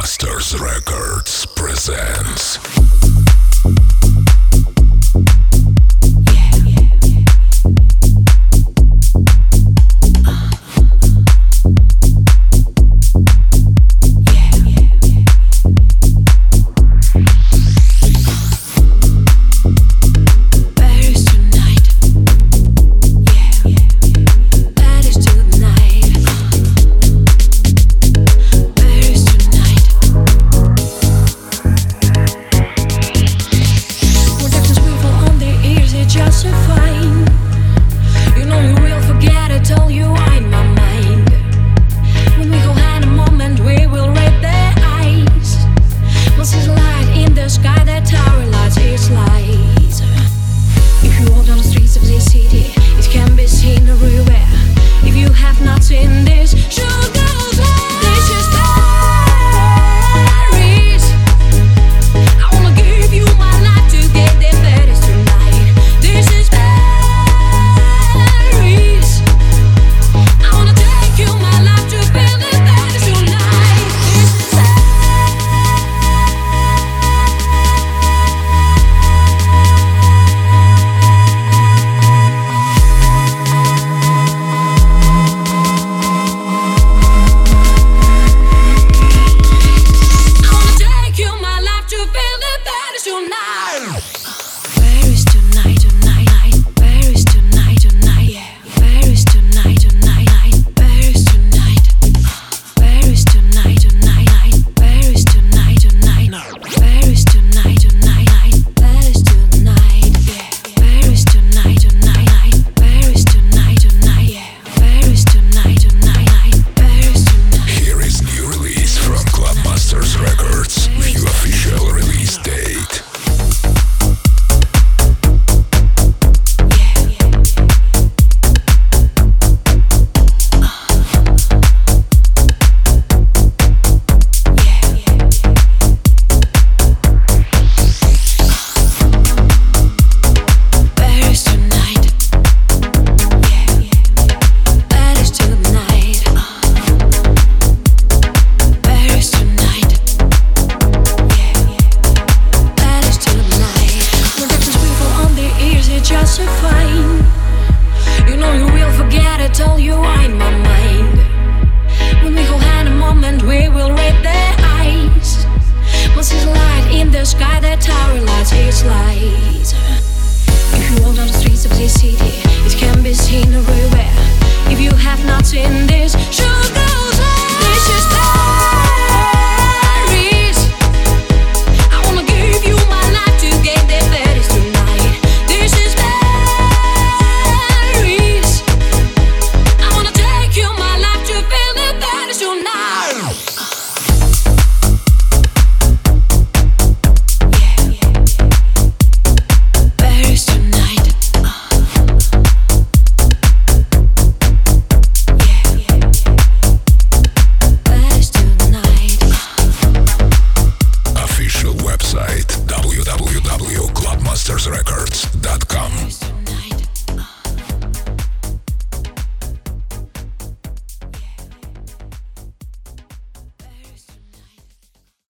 Masters Records presents in website www.clubmastersrecords.com